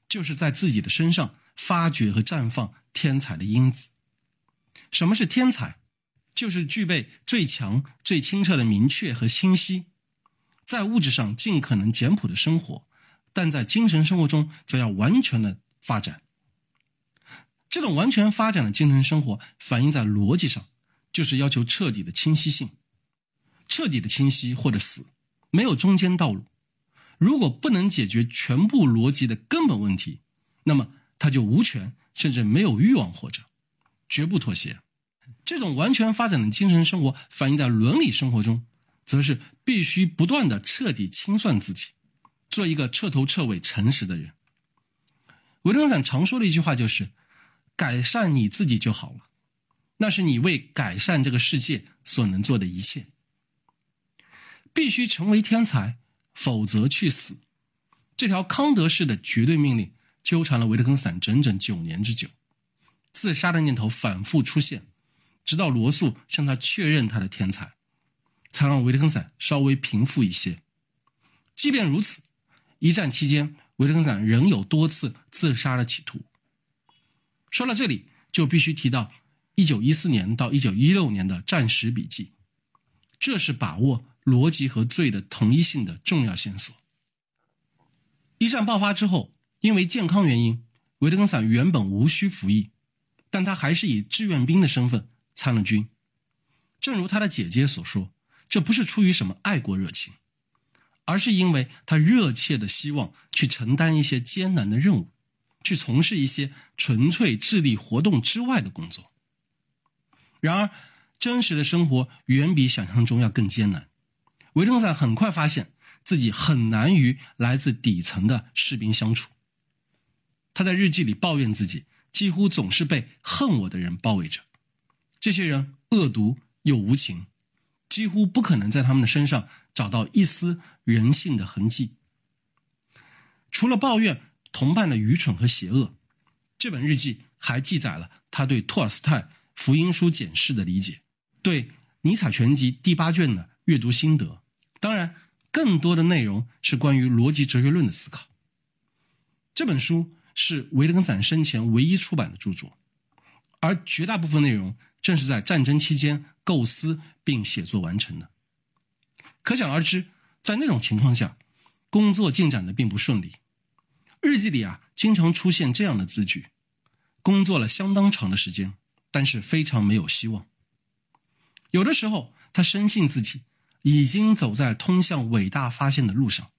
就是在自己的身上发掘和绽放天才的因子。什么是天才？就是具备最强、最清澈的明确和清晰，在物质上尽可能简朴的生活。但在精神生活中，则要完全的发展。这种完全发展的精神生活，反映在逻辑上，就是要求彻底的清晰性，彻底的清晰或者死，没有中间道路。如果不能解决全部逻辑的根本问题，那么他就无权，甚至没有欲望活着，绝不妥协。这种完全发展的精神生活，反映在伦理生活中，则是必须不断的彻底清算自己。做一个彻头彻尾诚实的人。维特根斯坦常说的一句话就是：“改善你自己就好了，那是你为改善这个世界所能做的一切。”必须成为天才，否则去死。这条康德式的绝对命令纠缠了维特根斯坦整整九年之久，自杀的念头反复出现，直到罗素向他确认他的天才，才让维特根斯坦稍微平复一些。即便如此。一战期间，维特根斯坦仍有多次自杀的企图。说到这里，就必须提到1914年到1916年的战时笔记，这是把握逻辑和罪的同一性的重要线索。一战爆发之后，因为健康原因，维特根斯坦原本无需服役，但他还是以志愿兵的身份参了军。正如他的姐姐所说，这不是出于什么爱国热情。而是因为他热切的希望去承担一些艰难的任务，去从事一些纯粹智力活动之外的工作。然而，真实的生活远比想象中要更艰难。维特根斯坦很快发现自己很难与来自底层的士兵相处。他在日记里抱怨自己几乎总是被恨我的人包围着，这些人恶毒又无情，几乎不可能在他们的身上找到一丝。人性的痕迹。除了抱怨同伴的愚蠢和邪恶，这本日记还记载了他对托尔斯泰福音书简释的理解，对尼采全集第八卷的阅读心得。当然，更多的内容是关于逻辑哲学论的思考。这本书是维特根斯坦生前唯一出版的著作，而绝大部分内容正是在战争期间构思并写作完成的。可想而知。在那种情况下，工作进展的并不顺利。日记里啊，经常出现这样的字句：工作了相当长的时间，但是非常没有希望。有的时候，他深信自己已经走在通向伟大发现的路上，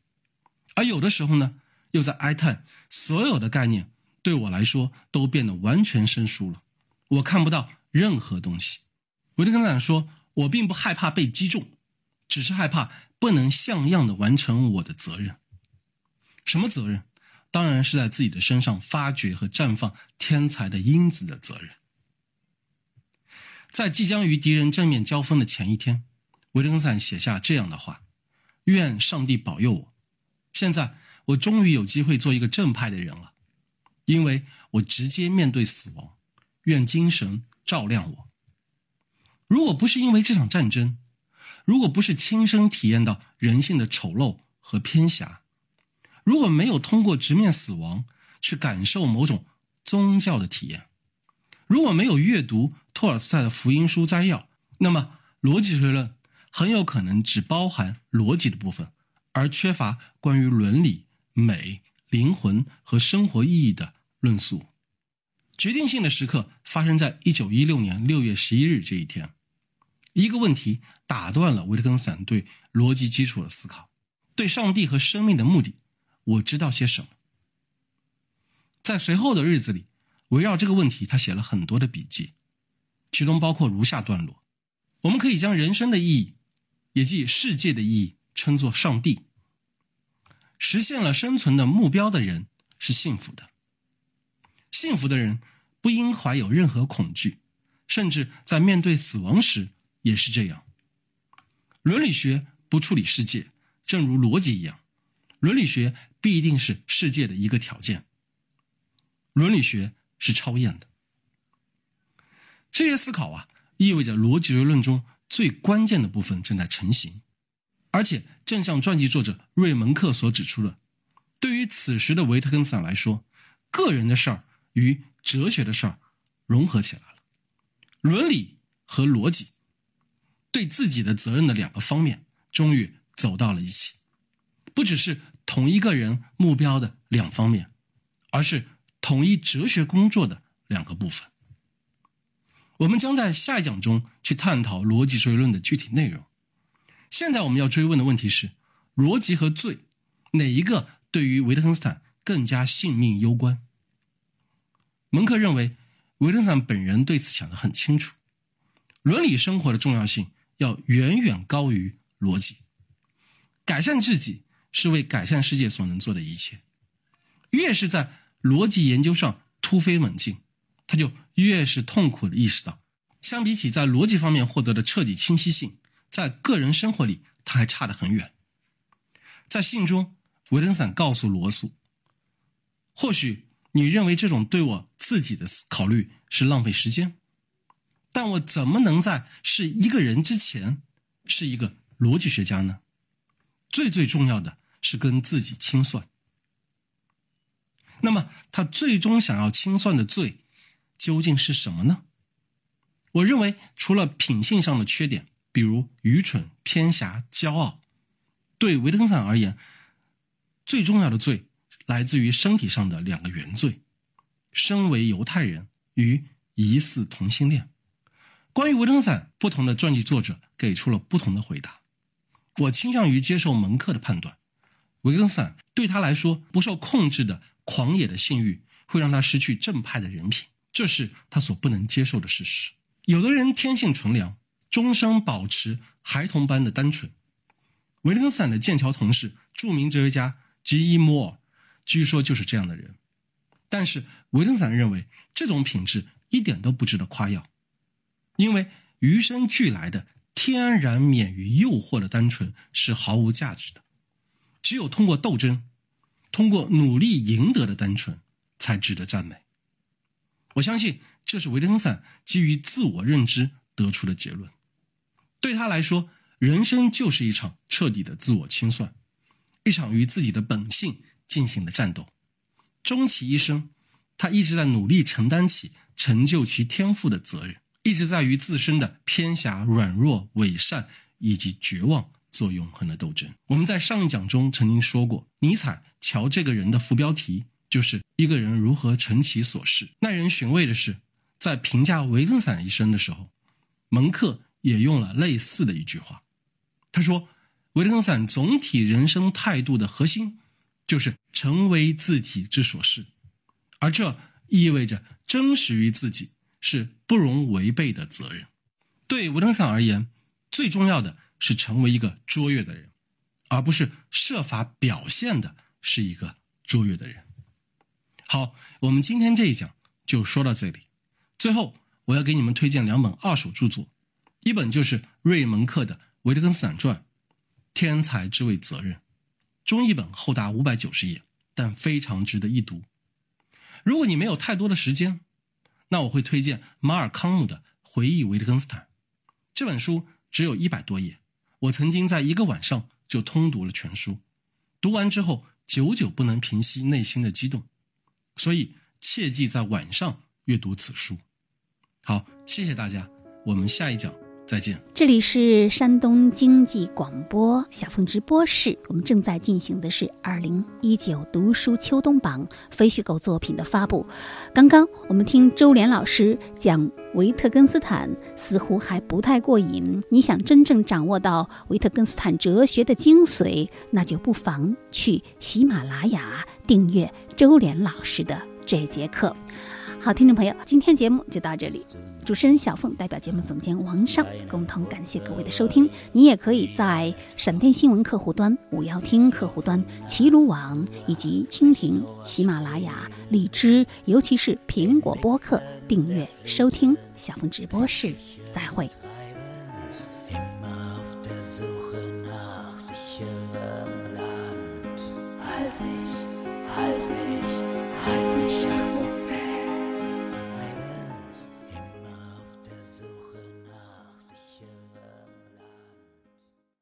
而有的时候呢，又在哀叹所有的概念对我来说都变得完全生疏了，我看不到任何东西。维特根斯坦说：“我并不害怕被击中，只是害怕不能像样的完成我的责任。什么责任？当然是在自己的身上发掘和绽放天才的因子的责任。”在即将与敌人正面交锋的前一天，维特根斯坦写下这样的话：“愿上帝保佑我，现在我终于有机会做一个正派的人了，因为我直接面对死亡。愿精神照亮我。如果不是因为这场战争，如果不是亲身体验到人性的丑陋和偏狭，如果没有通过直面死亡去感受某种宗教的体验。”如果没有阅读托尔斯泰的福音书摘要，那么逻辑推论很有可能只包含逻辑的部分，而缺乏关于伦理、美、灵魂和生活意义的论述。决定性的时刻发生在一九一六年六月十一日这一天，一个问题打断了维特根斯坦对逻辑基础的思考：对上帝和生命的目的，我知道些什么？在随后的日子里。围绕这个问题，他写了很多的笔记，其中包括如下段落：我们可以将人生的意义，也即世界的意义，称作上帝。实现了生存的目标的人是幸福的。幸福的人不应怀有任何恐惧，甚至在面对死亡时也是这样。伦理学不处理世界，正如逻辑一样，伦理学必定是世界的一个条件。伦理学。是超验的。这些思考啊，意味着逻辑推论中最关键的部分正在成型，而且正像传记作者瑞蒙克所指出的，对于此时的维特根斯坦来说，个人的事儿与哲学的事儿融合起来了，伦理和逻辑对自己的责任的两个方面终于走到了一起，不只是同一个人目标的两方面，而是。统一哲学工作的两个部分，我们将在下一讲中去探讨逻辑推论的具体内容。现在我们要追问的问题是：逻辑和罪，哪一个对于维特根斯坦更加性命攸关？蒙克认为，维特根斯坦本人对此想得很清楚，伦理生活的重要性要远远高于逻辑。改善自己是为改善世界所能做的一切，越是在。逻辑研究上突飞猛进，他就越是痛苦的意识到，相比起在逻辑方面获得的彻底清晰性，在个人生活里他还差得很远。在信中，维登散告诉罗素：“或许你认为这种对我自己的考虑是浪费时间，但我怎么能在是一个人之前是一个逻辑学家呢？最最重要的是跟自己清算。”那么，他最终想要清算的罪究竟是什么呢？我认为，除了品性上的缺点，比如愚蠢、偏狭、骄傲，对维特根斯坦而言，最重要的罪来自于身体上的两个原罪：身为犹太人与疑似同性恋。关于维特根斯坦，不同的传记作者给出了不同的回答。我倾向于接受蒙克的判断：维特根斯坦对他来说不受控制的。狂野的性欲会让他失去正派的人品，这是他所不能接受的事实。有的人天性纯良，终生保持孩童般的单纯。维特根斯坦的剑桥同事、著名哲学家 G.E. Moore，据说就是这样的人。但是维特根斯坦认为这种品质一点都不值得夸耀，因为与生俱来的、天然免于诱惑的单纯是毫无价值的。只有通过斗争。通过努力赢得的单纯，才值得赞美。我相信这是维特根斯坦基于自我认知得出的结论。对他来说，人生就是一场彻底的自我清算，一场与自己的本性进行的战斗。终其一生，他一直在努力承担起成就其天赋的责任，一直在与自身的偏狭、软弱、伪善以及绝望做永恒的斗争。我们在上一讲中曾经说过，尼采瞧这个人的副标题就是一个人如何成其所是。耐人寻味的是，在评价维根斯坦一生的时候，蒙克也用了类似的一句话。他说，维特根斯坦总体人生态度的核心就是成为自己之所是，而这意味着真实于自己是不容违背的责任。对维特根斯坦而言，最重要的。是成为一个卓越的人，而不是设法表现的是一个卓越的人。好，我们今天这一讲就说到这里。最后，我要给你们推荐两本二手著作，一本就是瑞蒙克的《维特根斯坦传》，天才之为责任，中译本厚达五百九十页，但非常值得一读。如果你没有太多的时间，那我会推荐马尔康姆的《回忆维特根斯坦》这本书，只有一百多页。我曾经在一个晚上就通读了全书，读完之后久久不能平息内心的激动，所以切记在晚上阅读此书。好，谢谢大家，我们下一讲。再见。这里是山东经济广播小凤直播室，我们正在进行的是二零一九读书秋冬榜非虚构作品的发布。刚刚我们听周濂老师讲维特根斯坦，似乎还不太过瘾。你想真正掌握到维特根斯坦哲学的精髓，那就不妨去喜马拉雅订阅周濂老师的这节课。好，听众朋友，今天节目就到这里。主持人小凤代表节目总监王尚共同感谢各位的收听。你也可以在闪电新闻客户端、五幺听客户端、齐鲁网以及蜻蜓、喜马拉雅、荔枝，尤其是苹果播客订阅收听小凤直播室。再会。Halt